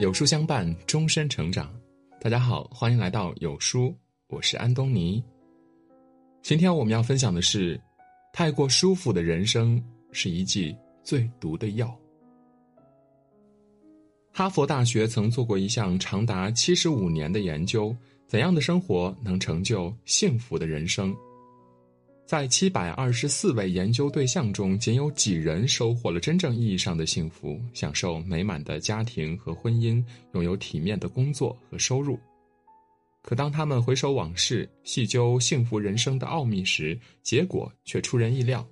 有书相伴，终身成长。大家好，欢迎来到有书，我是安东尼。今天我们要分享的是：太过舒服的人生是一剂最毒的药。哈佛大学曾做过一项长达七十五年的研究，怎样的生活能成就幸福的人生？在七百二十四位研究对象中，仅有几人收获了真正意义上的幸福，享受美满的家庭和婚姻，拥有体面的工作和收入。可当他们回首往事，细究幸福人生的奥秘时，结果却出人意料。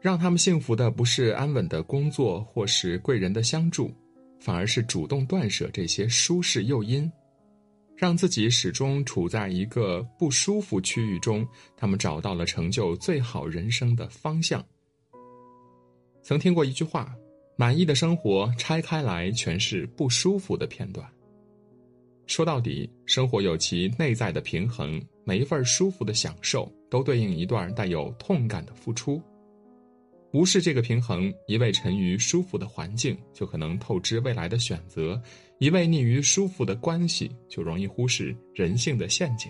让他们幸福的不是安稳的工作或是贵人的相助，反而是主动断舍这些舒适诱因。让自己始终处在一个不舒服区域中，他们找到了成就最好人生的方向。曾听过一句话：“满意的生活拆开来全是不舒服的片段。”说到底，生活有其内在的平衡，每一份舒服的享受都对应一段带有痛感的付出。无视这个平衡，一味沉于舒服的环境，就可能透支未来的选择；一味溺于舒服的关系，就容易忽视人性的陷阱。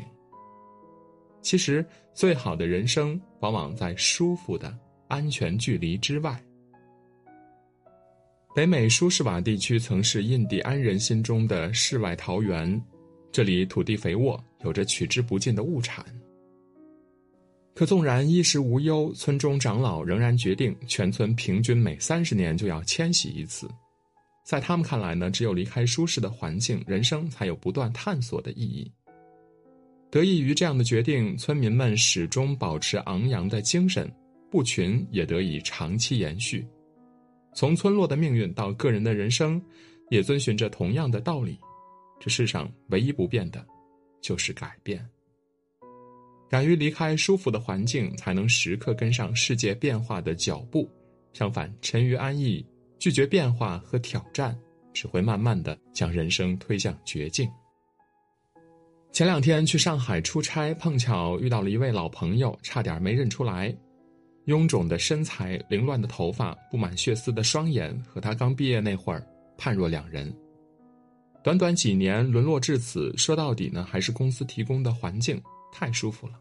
其实，最好的人生往往在舒服的安全距离之外。北美舒适瓦地区曾是印第安人心中的世外桃源，这里土地肥沃，有着取之不尽的物产。可纵然衣食无忧，村中长老仍然决定全村平均每三十年就要迁徙一次。在他们看来呢，只有离开舒适的环境，人生才有不断探索的意义。得益于这样的决定，村民们始终保持昂扬的精神，部群也得以长期延续。从村落的命运到个人的人生，也遵循着同样的道理。这世上唯一不变的，就是改变。敢于离开舒服的环境，才能时刻跟上世界变化的脚步。相反，沉于安逸、拒绝变化和挑战，只会慢慢的将人生推向绝境。前两天去上海出差，碰巧遇到了一位老朋友，差点没认出来。臃肿的身材、凌乱的头发、布满血丝的双眼，和他刚毕业那会儿判若两人。短短几年沦落至此，说到底呢，还是公司提供的环境太舒服了。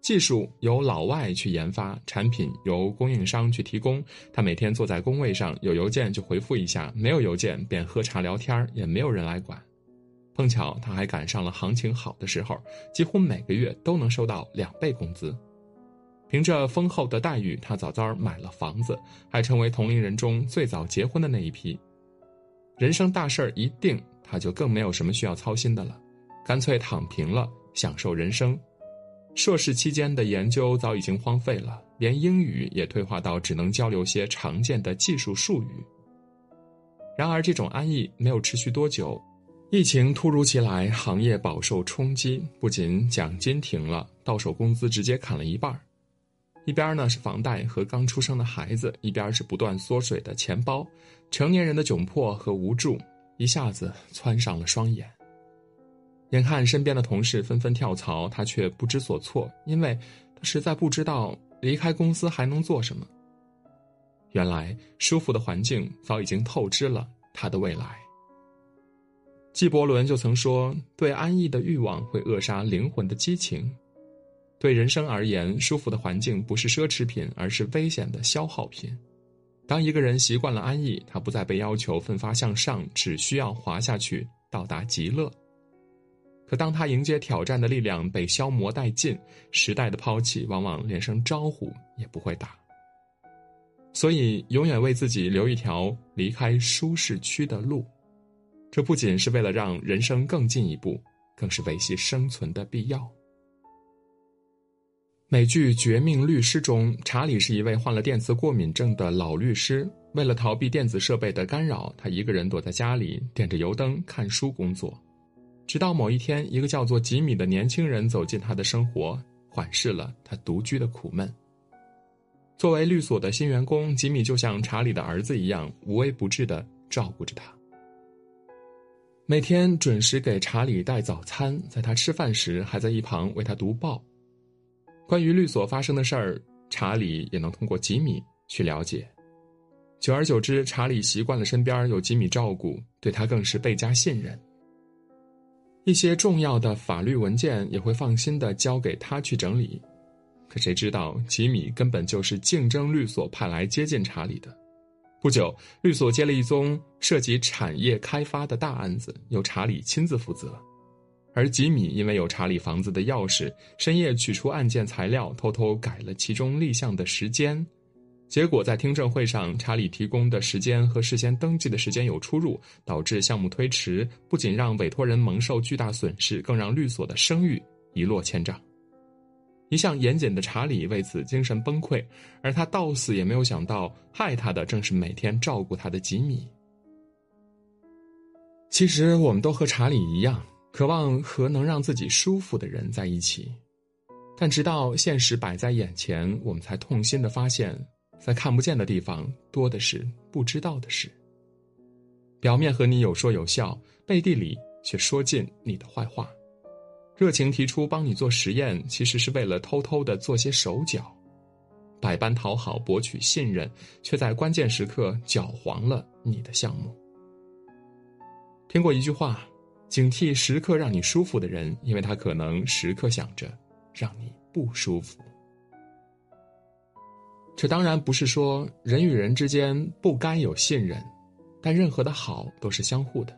技术由老外去研发，产品由供应商去提供。他每天坐在工位上，有邮件就回复一下，没有邮件便喝茶聊天，也没有人来管。碰巧他还赶上了行情好的时候，几乎每个月都能收到两倍工资。凭着丰厚的待遇，他早早买了房子，还成为同龄人中最早结婚的那一批。人生大事儿一定，他就更没有什么需要操心的了，干脆躺平了，享受人生。硕士期间的研究早已经荒废了，连英语也退化到只能交流些常见的技术术语。然而，这种安逸没有持续多久，疫情突如其来，行业饱受冲击，不仅奖金停了，到手工资直接砍了一半儿一边呢是房贷和刚出生的孩子，一边是不断缩水的钱包，成年人的窘迫和无助一下子窜上了双眼。眼看身边的同事纷纷跳槽，他却不知所措，因为他实在不知道离开公司还能做什么。原来舒服的环境早已经透支了他的未来。纪伯伦就曾说：“对安逸的欲望会扼杀灵魂的激情。”对人生而言，舒服的环境不是奢侈品，而是危险的消耗品。当一个人习惯了安逸，他不再被要求奋发向上，只需要滑下去到达极乐。可当他迎接挑战的力量被消磨殆尽，时代的抛弃往往连声招呼也不会打。所以，永远为自己留一条离开舒适区的路，这不仅是为了让人生更进一步，更是维系生存的必要。美剧《绝命律师》中，查理是一位患了电磁过敏症的老律师，为了逃避电子设备的干扰，他一个人躲在家里，点着油灯看书工作。直到某一天，一个叫做吉米的年轻人走进他的生活，缓释了他独居的苦闷。作为律所的新员工，吉米就像查理的儿子一样，无微不至的照顾着他。每天准时给查理带早餐，在他吃饭时，还在一旁为他读报。关于律所发生的事儿，查理也能通过吉米去了解。久而久之，查理习惯了身边有吉米照顾，对他更是倍加信任。一些重要的法律文件也会放心的交给他去整理。可谁知道，吉米根本就是竞争律所派来接近查理的。不久，律所接了一宗涉及产业开发的大案子，由查理亲自负责。而吉米因为有查理房子的钥匙，深夜取出案件材料，偷偷改了其中立项的时间。结果在听证会上，查理提供的时间和事先登记的时间有出入，导致项目推迟，不仅让委托人蒙受巨大损失，更让律所的声誉一落千丈。一向严谨的查理为此精神崩溃，而他到死也没有想到，害他的正是每天照顾他的吉米。其实，我们都和查理一样。渴望和能让自己舒服的人在一起，但直到现实摆在眼前，我们才痛心的发现，在看不见的地方多的是不知道的事。表面和你有说有笑，背地里却说尽你的坏话。热情提出帮你做实验，其实是为了偷偷的做些手脚，百般讨好博取信任，却在关键时刻搅黄了你的项目。听过一句话。警惕时刻让你舒服的人，因为他可能时刻想着让你不舒服。这当然不是说人与人之间不该有信任，但任何的好都是相互的。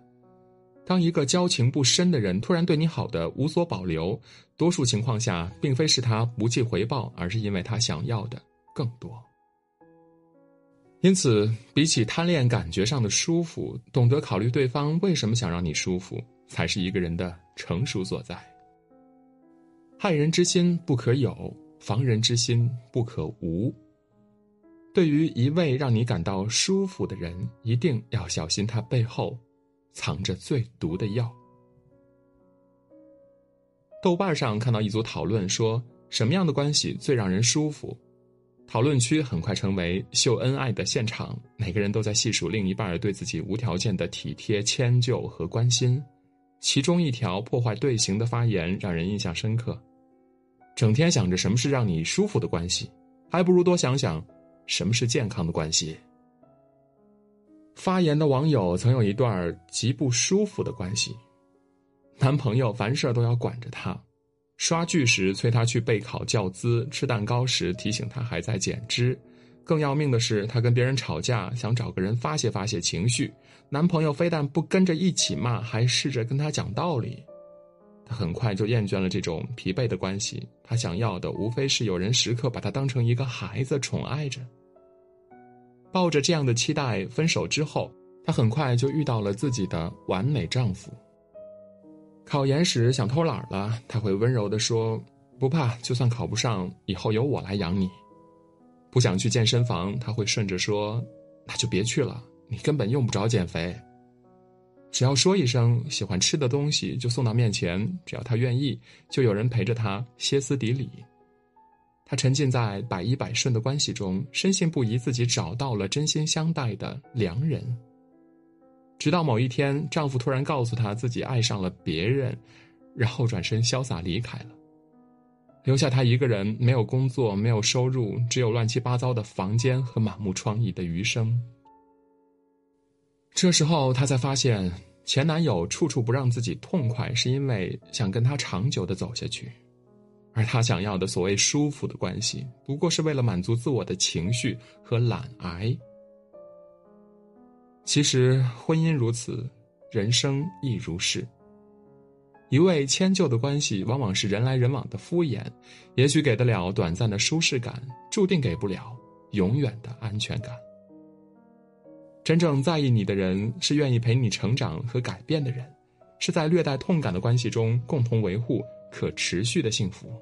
当一个交情不深的人突然对你好的无所保留，多数情况下并非是他不计回报，而是因为他想要的更多。因此，比起贪恋感觉上的舒服，懂得考虑对方为什么想让你舒服。才是一个人的成熟所在。害人之心不可有，防人之心不可无。对于一位让你感到舒服的人，一定要小心他背后藏着最毒的药。豆瓣上看到一组讨论，说什么样的关系最让人舒服？讨论区很快成为秀恩爱的现场，每个人都在细数另一半对自己无条件的体贴、迁就和关心。其中一条破坏队形的发言让人印象深刻。整天想着什么是让你舒服的关系，还不如多想想什么是健康的关系。发言的网友曾有一段极不舒服的关系：男朋友凡事都要管着她，刷剧时催她去备考教资，吃蛋糕时提醒她还在减脂。更要命的是，她跟别人吵架，想找个人发泄发泄情绪。男朋友非但不跟着一起骂，还试着跟她讲道理。她很快就厌倦了这种疲惫的关系。她想要的无非是有人时刻把她当成一个孩子宠爱着。抱着这样的期待，分手之后，她很快就遇到了自己的完美丈夫。考研时想偷懒了，他会温柔地说：“不怕，就算考不上，以后由我来养你。”不想去健身房，他会顺着说：“那就别去了，你根本用不着减肥。”只要说一声喜欢吃的东西，就送到面前；只要他愿意，就有人陪着他歇斯底里。他沉浸在百依百顺的关系中，深信不疑自己找到了真心相待的良人。直到某一天，丈夫突然告诉她自己爱上了别人，然后转身潇洒离开了。留下她一个人，没有工作，没有收入，只有乱七八糟的房间和满目疮痍的余生。这时候，她才发现前男友处处不让自己痛快，是因为想跟他长久的走下去，而他想要的所谓舒服的关系，不过是为了满足自我的情绪和懒癌。其实，婚姻如此，人生亦如是。一味迁就的关系，往往是人来人往的敷衍，也许给得了短暂的舒适感，注定给不了永远的安全感。真正在意你的人，是愿意陪你成长和改变的人，是在略带痛感的关系中共同维护可持续的幸福。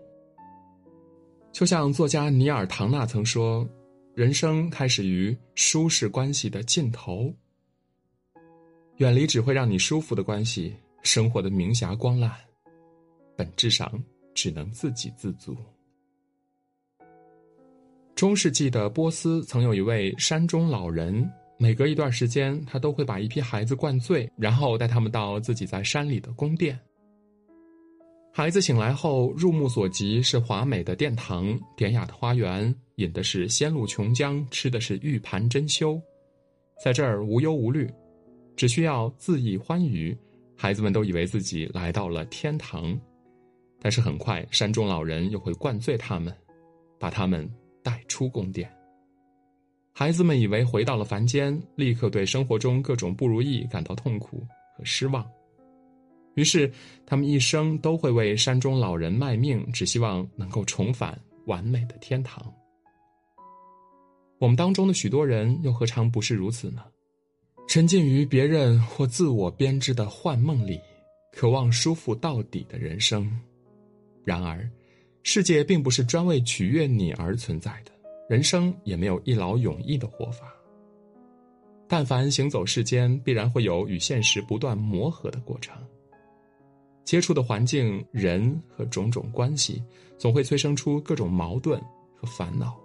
就像作家尼尔·唐纳曾说：“人生开始于舒适关系的尽头，远离只会让你舒服的关系。”生活的明霞光烂，本质上只能自给自足。中世纪的波斯曾有一位山中老人，每隔一段时间，他都会把一批孩子灌醉，然后带他们到自己在山里的宫殿。孩子醒来后，入目所及是华美的殿堂、典雅的花园，饮的是仙露琼浆，吃的是玉盘珍馐。在这儿无忧无虑，只需要恣意欢愉，孩子们都以为自己来到了天堂。但是很快，山中老人又会灌醉他们，把他们带出宫殿。孩子们以为回到了凡间，立刻对生活中各种不如意感到痛苦和失望。于是，他们一生都会为山中老人卖命，只希望能够重返完美的天堂。我们当中的许多人又何尝不是如此呢？沉浸于别人或自我编织的幻梦里，渴望舒服到底的人生。然而，世界并不是专为取悦你而存在的，人生也没有一劳永逸的活法。但凡行走世间，必然会有与现实不断磨合的过程。接触的环境、人和种种关系，总会催生出各种矛盾和烦恼。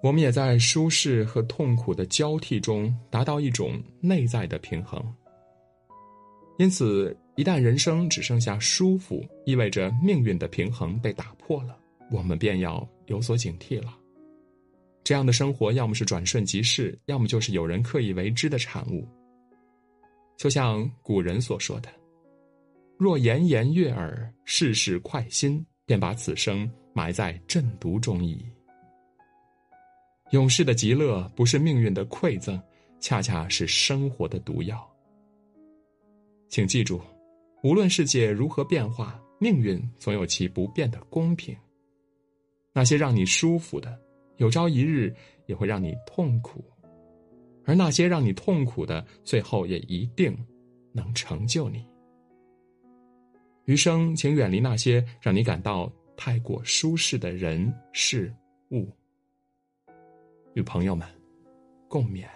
我们也在舒适和痛苦的交替中达到一种内在的平衡。因此，一旦人生只剩下舒服，意味着命运的平衡被打破了，我们便要有所警惕了。这样的生活，要么是转瞬即逝，要么就是有人刻意为之的产物。就像古人所说的：“若炎炎悦耳，事事快心，便把此生埋在阵毒中矣。”永世的极乐不是命运的馈赠，恰恰是生活的毒药。请记住，无论世界如何变化，命运总有其不变的公平。那些让你舒服的，有朝一日也会让你痛苦；而那些让你痛苦的，最后也一定能成就你。余生，请远离那些让你感到太过舒适的人事物。与朋友们共勉。